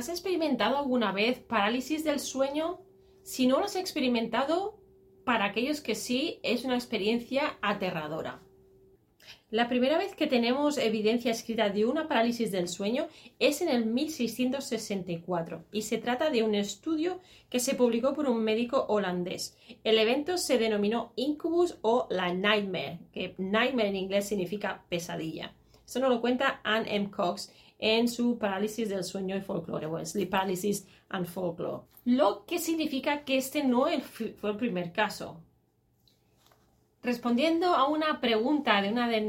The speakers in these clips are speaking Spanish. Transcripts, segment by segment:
¿Has experimentado alguna vez parálisis del sueño? Si no lo has experimentado, para aquellos que sí, es una experiencia aterradora. La primera vez que tenemos evidencia escrita de una parálisis del sueño es en el 1664 y se trata de un estudio que se publicó por un médico holandés. El evento se denominó Incubus o la Nightmare, que Nightmare en inglés significa pesadilla. Esto nos lo cuenta Anne M. Cox en su parálisis del sueño y folclore, o Sleep Paralysis and Folklore. Lo que significa que este no fue el primer caso. Respondiendo a una pregunta de una de,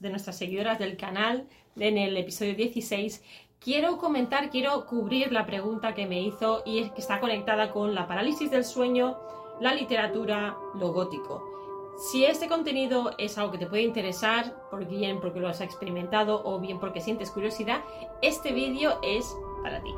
de nuestras seguidoras del canal en el episodio 16, quiero comentar, quiero cubrir la pregunta que me hizo y que está conectada con la parálisis del sueño, la literatura, lo gótico. Si este contenido es algo que te puede interesar, bien porque lo has experimentado o bien porque sientes curiosidad, este vídeo es para ti.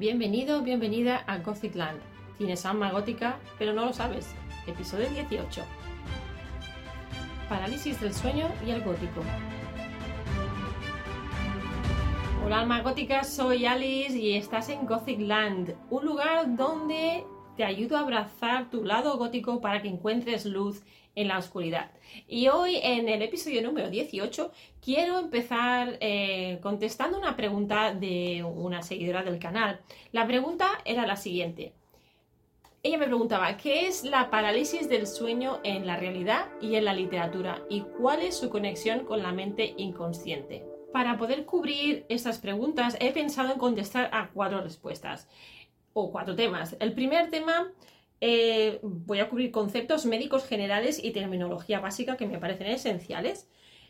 Bienvenido, bienvenida a Gothic Land. Tienes alma gótica, pero no lo sabes. Episodio 18. Parálisis del sueño y el gótico. Hola alma gótica, soy Alice y estás en Gothic Land, un lugar donde te ayudo a abrazar tu lado gótico para que encuentres luz en la oscuridad. Y hoy, en el episodio número 18, quiero empezar eh, contestando una pregunta de una seguidora del canal. La pregunta era la siguiente. Ella me preguntaba, ¿qué es la parálisis del sueño en la realidad y en la literatura? ¿Y cuál es su conexión con la mente inconsciente? Para poder cubrir estas preguntas he pensado en contestar a cuatro respuestas o cuatro temas. El primer tema eh, voy a cubrir conceptos médicos generales y terminología básica que me parecen esenciales.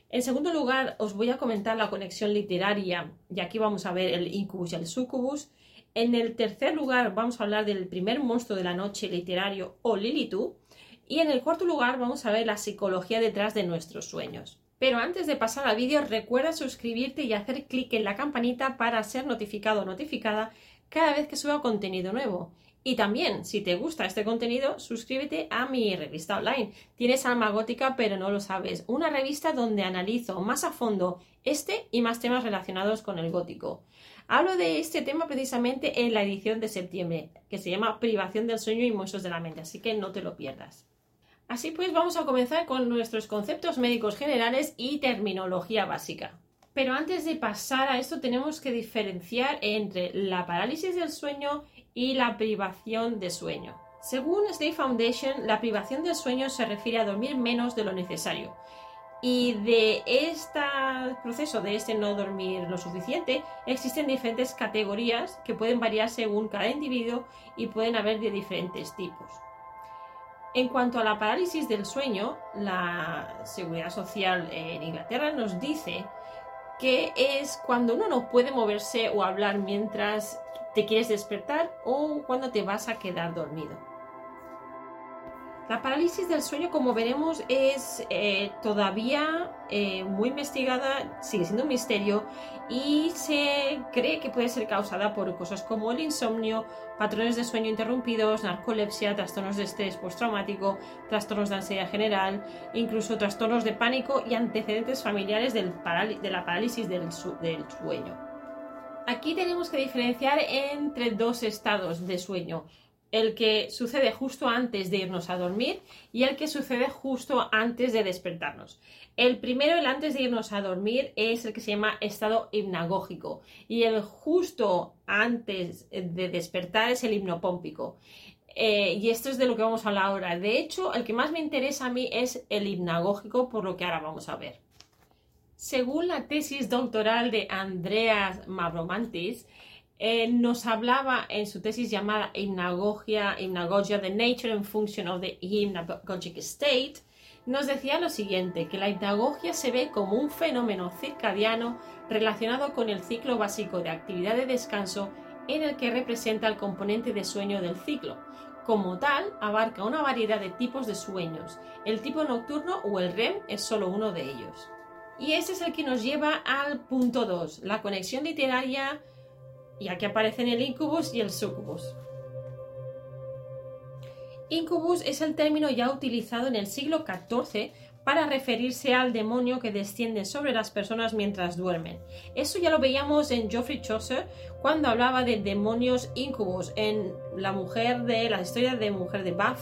En segundo lugar, os voy a comentar la conexión literaria y aquí vamos a ver el incubus y el sucubus. En el tercer lugar, vamos a hablar del primer monstruo de la noche literario o Lilitu. Y en el cuarto lugar, vamos a ver la psicología detrás de nuestros sueños. Pero antes de pasar al vídeo, recuerda suscribirte y hacer clic en la campanita para ser notificado o notificada cada vez que suba contenido nuevo. Y también, si te gusta este contenido, suscríbete a mi revista online. Tienes Alma Gótica, pero no lo sabes. Una revista donde analizo más a fondo este y más temas relacionados con el gótico. Hablo de este tema precisamente en la edición de septiembre, que se llama Privación del sueño y monstruos de la mente, así que no te lo pierdas. Así pues, vamos a comenzar con nuestros conceptos médicos generales y terminología básica. Pero antes de pasar a esto tenemos que diferenciar entre la parálisis del sueño y la privación de sueño. Según State Foundation, la privación del sueño se refiere a dormir menos de lo necesario. Y de este proceso, de este no dormir lo suficiente, existen diferentes categorías que pueden variar según cada individuo y pueden haber de diferentes tipos. En cuanto a la parálisis del sueño, la Seguridad Social en Inglaterra nos dice que es cuando uno no puede moverse o hablar mientras te quieres despertar o cuando te vas a quedar dormido. La parálisis del sueño, como veremos, es eh, todavía eh, muy investigada, sigue siendo un misterio y se cree que puede ser causada por cosas como el insomnio, patrones de sueño interrumpidos, narcolepsia, trastornos de estrés postraumático, trastornos de ansiedad general, incluso trastornos de pánico y antecedentes familiares de la parálisis del sueño. Aquí tenemos que diferenciar entre dos estados de sueño el que sucede justo antes de irnos a dormir y el que sucede justo antes de despertarnos. El primero, el antes de irnos a dormir, es el que se llama estado hipnagógico y el justo antes de despertar es el hipnopómpico. Eh, y esto es de lo que vamos a hablar ahora. De hecho, el que más me interesa a mí es el hipnagógico, por lo que ahora vamos a ver. Según la tesis doctoral de Andreas Mavromantis, eh, nos hablaba en su tesis llamada Hypnagogia, Hypnagogia, The Nature and Function of the Hypnagogic State, nos decía lo siguiente, que la hipnagogia se ve como un fenómeno circadiano relacionado con el ciclo básico de actividad de descanso en el que representa el componente de sueño del ciclo. Como tal, abarca una variedad de tipos de sueños. El tipo nocturno o el REM es solo uno de ellos. Y ese es el que nos lleva al punto 2, la conexión literaria, y aquí aparecen el incubus y el sucubus. Incubus es el término ya utilizado en el siglo XIV para referirse al demonio que desciende sobre las personas mientras duermen. Eso ya lo veíamos en Geoffrey Chaucer cuando hablaba de demonios incubus en la mujer de la historia de mujer de Bath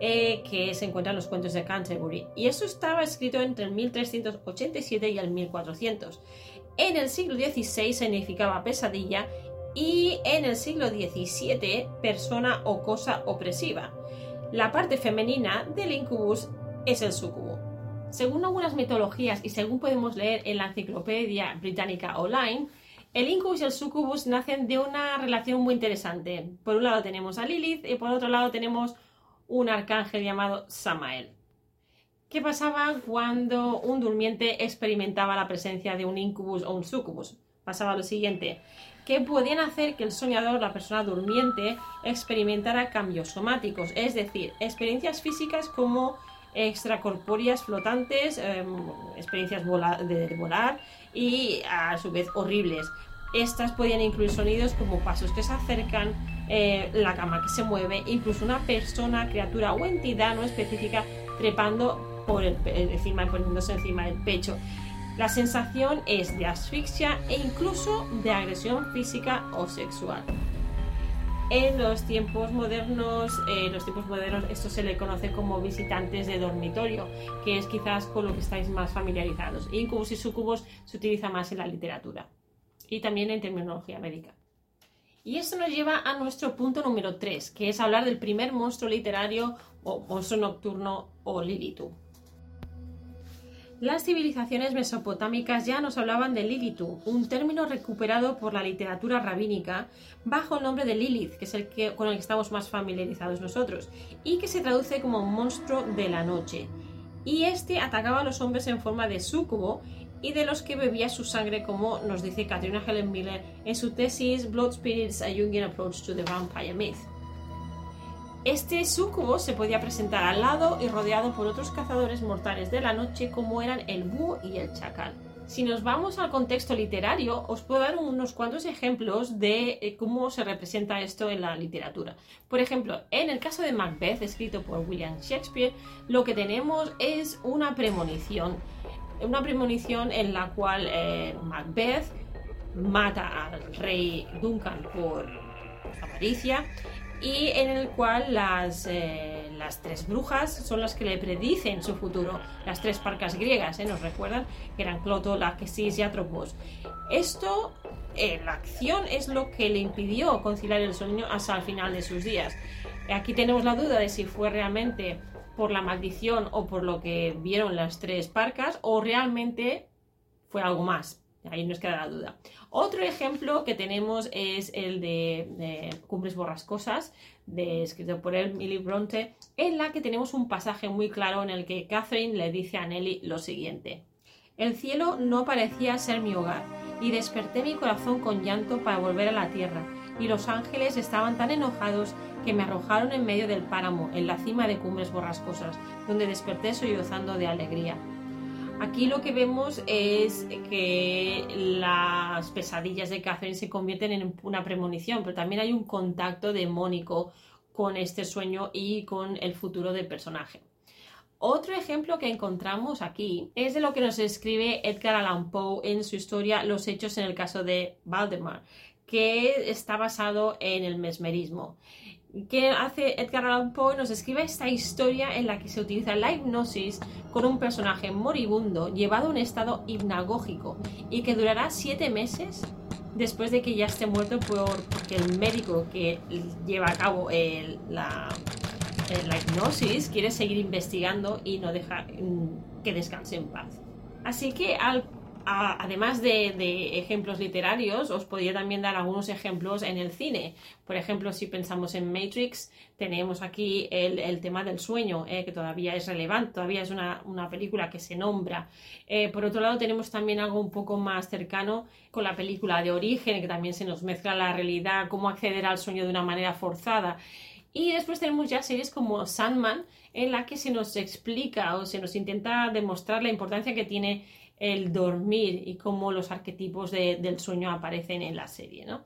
eh, que se encuentra en los cuentos de Canterbury. Y eso estaba escrito entre el 1387 y el 1400. En el siglo XVI significaba pesadilla y en el siglo XVII persona o cosa opresiva. La parte femenina del incubus es el sucubo. Según algunas mitologías y según podemos leer en la enciclopedia británica online, el incubus y el sucubus nacen de una relación muy interesante. Por un lado tenemos a Lilith y por otro lado tenemos un arcángel llamado Samael. ¿Qué pasaba cuando un durmiente experimentaba la presencia de un incubus o un sucubus? Pasaba lo siguiente, que podían hacer que el soñador, la persona durmiente, experimentara cambios somáticos, es decir, experiencias físicas como extracorpóreas flotantes, em, experiencias de volar y a su vez horribles. Estas podían incluir sonidos como pasos que se acercan, eh, la cama que se mueve, incluso una persona, criatura o entidad no específica trepando por el, encima, poniéndose encima del pecho. La sensación es de asfixia e incluso de agresión física o sexual. En los tiempos modernos, en los tiempos modernos esto se le conoce como visitantes de dormitorio, que es quizás con lo que estáis más familiarizados. Incubus y sucubus se utiliza más en la literatura y también en terminología médica. Y esto nos lleva a nuestro punto número 3, que es hablar del primer monstruo literario o monstruo nocturno o Lilitu. Las civilizaciones mesopotámicas ya nos hablaban de Lilitu, un término recuperado por la literatura rabínica bajo el nombre de Lilith, que es el que, con el que estamos más familiarizados nosotros, y que se traduce como monstruo de la noche. Y este atacaba a los hombres en forma de súcubo y de los que bebía su sangre, como nos dice Katrina Helen Miller en su tesis Blood Spirits: A Jungian Approach to the Vampire Myth. Este sucubo se podía presentar al lado y rodeado por otros cazadores mortales de la noche como eran el búho y el chacal. Si nos vamos al contexto literario, os puedo dar unos cuantos ejemplos de eh, cómo se representa esto en la literatura. Por ejemplo, en el caso de Macbeth, escrito por William Shakespeare, lo que tenemos es una premonición. Una premonición en la cual eh, Macbeth mata al rey Duncan por avaricia y en el cual las, eh, las tres brujas son las que le predicen su futuro, las tres parcas griegas, ¿eh? nos recuerdan que eran Cloto, Lachesis y Atropos. Esto, eh, la acción es lo que le impidió conciliar el sueño hasta el final de sus días. Aquí tenemos la duda de si fue realmente por la maldición o por lo que vieron las tres parcas o realmente fue algo más. Ahí nos queda la duda. Otro ejemplo que tenemos es el de, Cumbres Borrascosas, escrito por Emily Bronte, en la que tenemos un pasaje muy claro en el que Catherine le dice a Nelly lo siguiente. El cielo no parecía ser mi hogar, y desperté mi corazón con llanto para volver a la tierra, y los ángeles estaban tan enojados que me arrojaron en medio del páramo, en la cima de Cumbres Borrascosas, donde desperté sollozando de alegría. Aquí lo que vemos es que las pesadillas de Catherine se convierten en una premonición, pero también hay un contacto demónico con este sueño y con el futuro del personaje. Otro ejemplo que encontramos aquí es de lo que nos escribe Edgar Allan Poe en su historia Los hechos en el caso de Valdemar, que está basado en el mesmerismo que hace Edgar Allan Poe nos escribe esta historia en la que se utiliza la hipnosis con un personaje moribundo llevado a un estado hipnagógico y que durará siete meses después de que ya esté muerto porque el médico que lleva a cabo la, la hipnosis quiere seguir investigando y no deja mm, que descanse en paz. Así que al además de, ejemplos literarios, os podría también dar algunos ejemplos en el cine. Por ejemplo, si pensamos en Matrix, tenemos aquí el, tema del sueño, eh, que todavía es relevante, todavía es una, película que se nombra. Eh, por otro lado, tenemos también algo un poco más cercano con la película de origen, que también se nos mezcla la realidad, cómo acceder al sueño de una manera forzada. Y después tenemos ya series como Sandman, en la que se nos explica o se nos intenta demostrar la importancia que tiene el dormir y cómo los arquetipos del sueño aparecen en la serie. ¿no?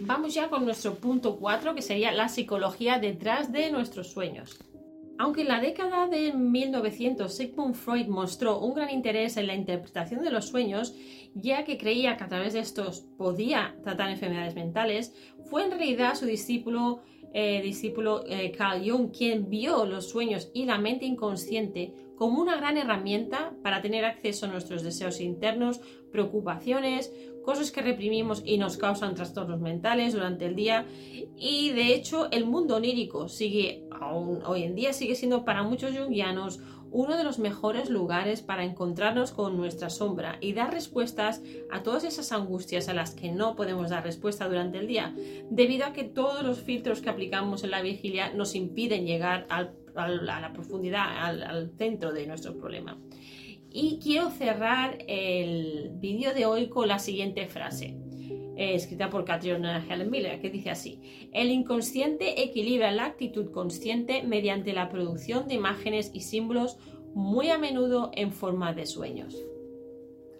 Vamos ya con nuestro punto 4, que sería la psicología detrás de nuestros sueños. Aunque en la década de 1900 Sigmund Freud mostró un gran interés en la interpretación de los sueños, ya que creía que a través de estos podía tratar enfermedades mentales, fue en realidad su discípulo, eh, discípulo eh, Carl Jung quien vio los sueños y la mente inconsciente como una gran herramienta para tener acceso a nuestros deseos internos, preocupaciones, cosas que reprimimos y nos causan trastornos mentales durante el día. Y de hecho, el mundo onírico sigue, aún hoy en día, sigue siendo para muchos jungianos uno de los mejores lugares para encontrarnos con nuestra sombra y dar respuestas a todas esas angustias a las que no podemos dar respuesta durante el día, debido a que todos los filtros que aplicamos en la vigilia nos impiden llegar al a la profundidad, al, centro de nuestro problema. Y quiero cerrar el vídeo de hoy con la siguiente frase, escrita por Catriona Helen Miller, que dice así: El inconsciente equilibra la actitud consciente mediante la producción de imágenes y símbolos, muy a menudo en forma de sueños.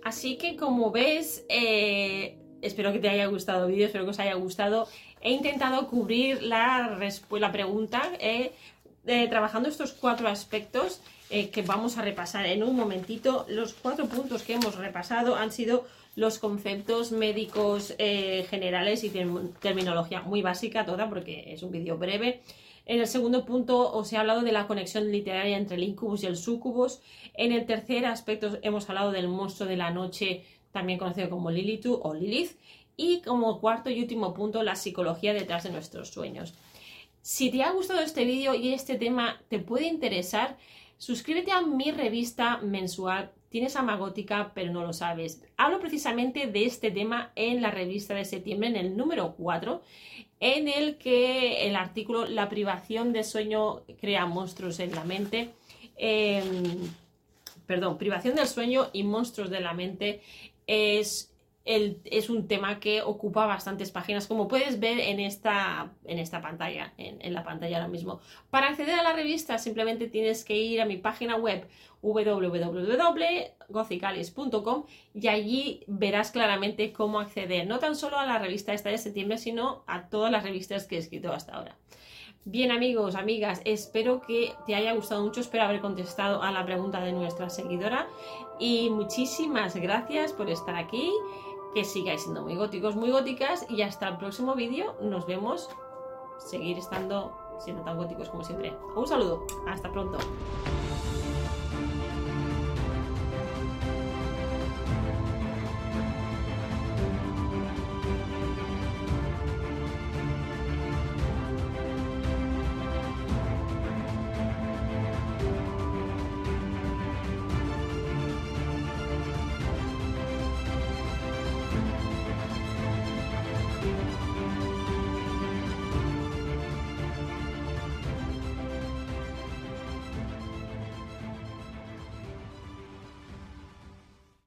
Así que, como ves, eh, espero que te haya gustado el vídeo, espero que os haya gustado. He intentado cubrir la, la pregunta. Eh, trabajando estos cuatro aspectos eh, que vamos a repasar en un momentito. Los cuatro puntos que hemos repasado han sido los conceptos médicos eh, generales y terminología muy básica toda porque es un vídeo breve. En el segundo punto os he hablado de la conexión literaria entre el incubus y el sucubus. En el tercer aspecto hemos hablado del monstruo de la noche, también conocido como Lilitu o Lilith. Y como cuarto y último punto, la psicología detrás de nuestros sueños. Si te ha gustado este vídeo y este tema te puede interesar, suscríbete a mi revista mensual. Tienes Amagótica, pero no lo sabes. Hablo precisamente de este tema en la revista de septiembre, en el número 4, en el que el artículo La privación de sueño crea monstruos en la mente. Em, perdón, privación del sueño y monstruos de la mente es es un tema que ocupa bastantes páginas, como puedes ver en esta, en esta pantalla, en, la pantalla ahora mismo. Para acceder a la revista simplemente tienes que ir a mi página web www.gothicalis.com y allí verás claramente cómo acceder, no tan solo a la revista esta de septiembre, sino a todas las revistas que he escrito hasta ahora. Bien amigos, amigas, espero que te haya gustado mucho, espero haber contestado a la pregunta de nuestra seguidora y muchísimas gracias por estar aquí que sigáis siendo muy góticos, muy góticas y hasta el próximo vídeo nos vemos seguir estando siendo tan góticos como siempre. Un saludo, hasta pronto.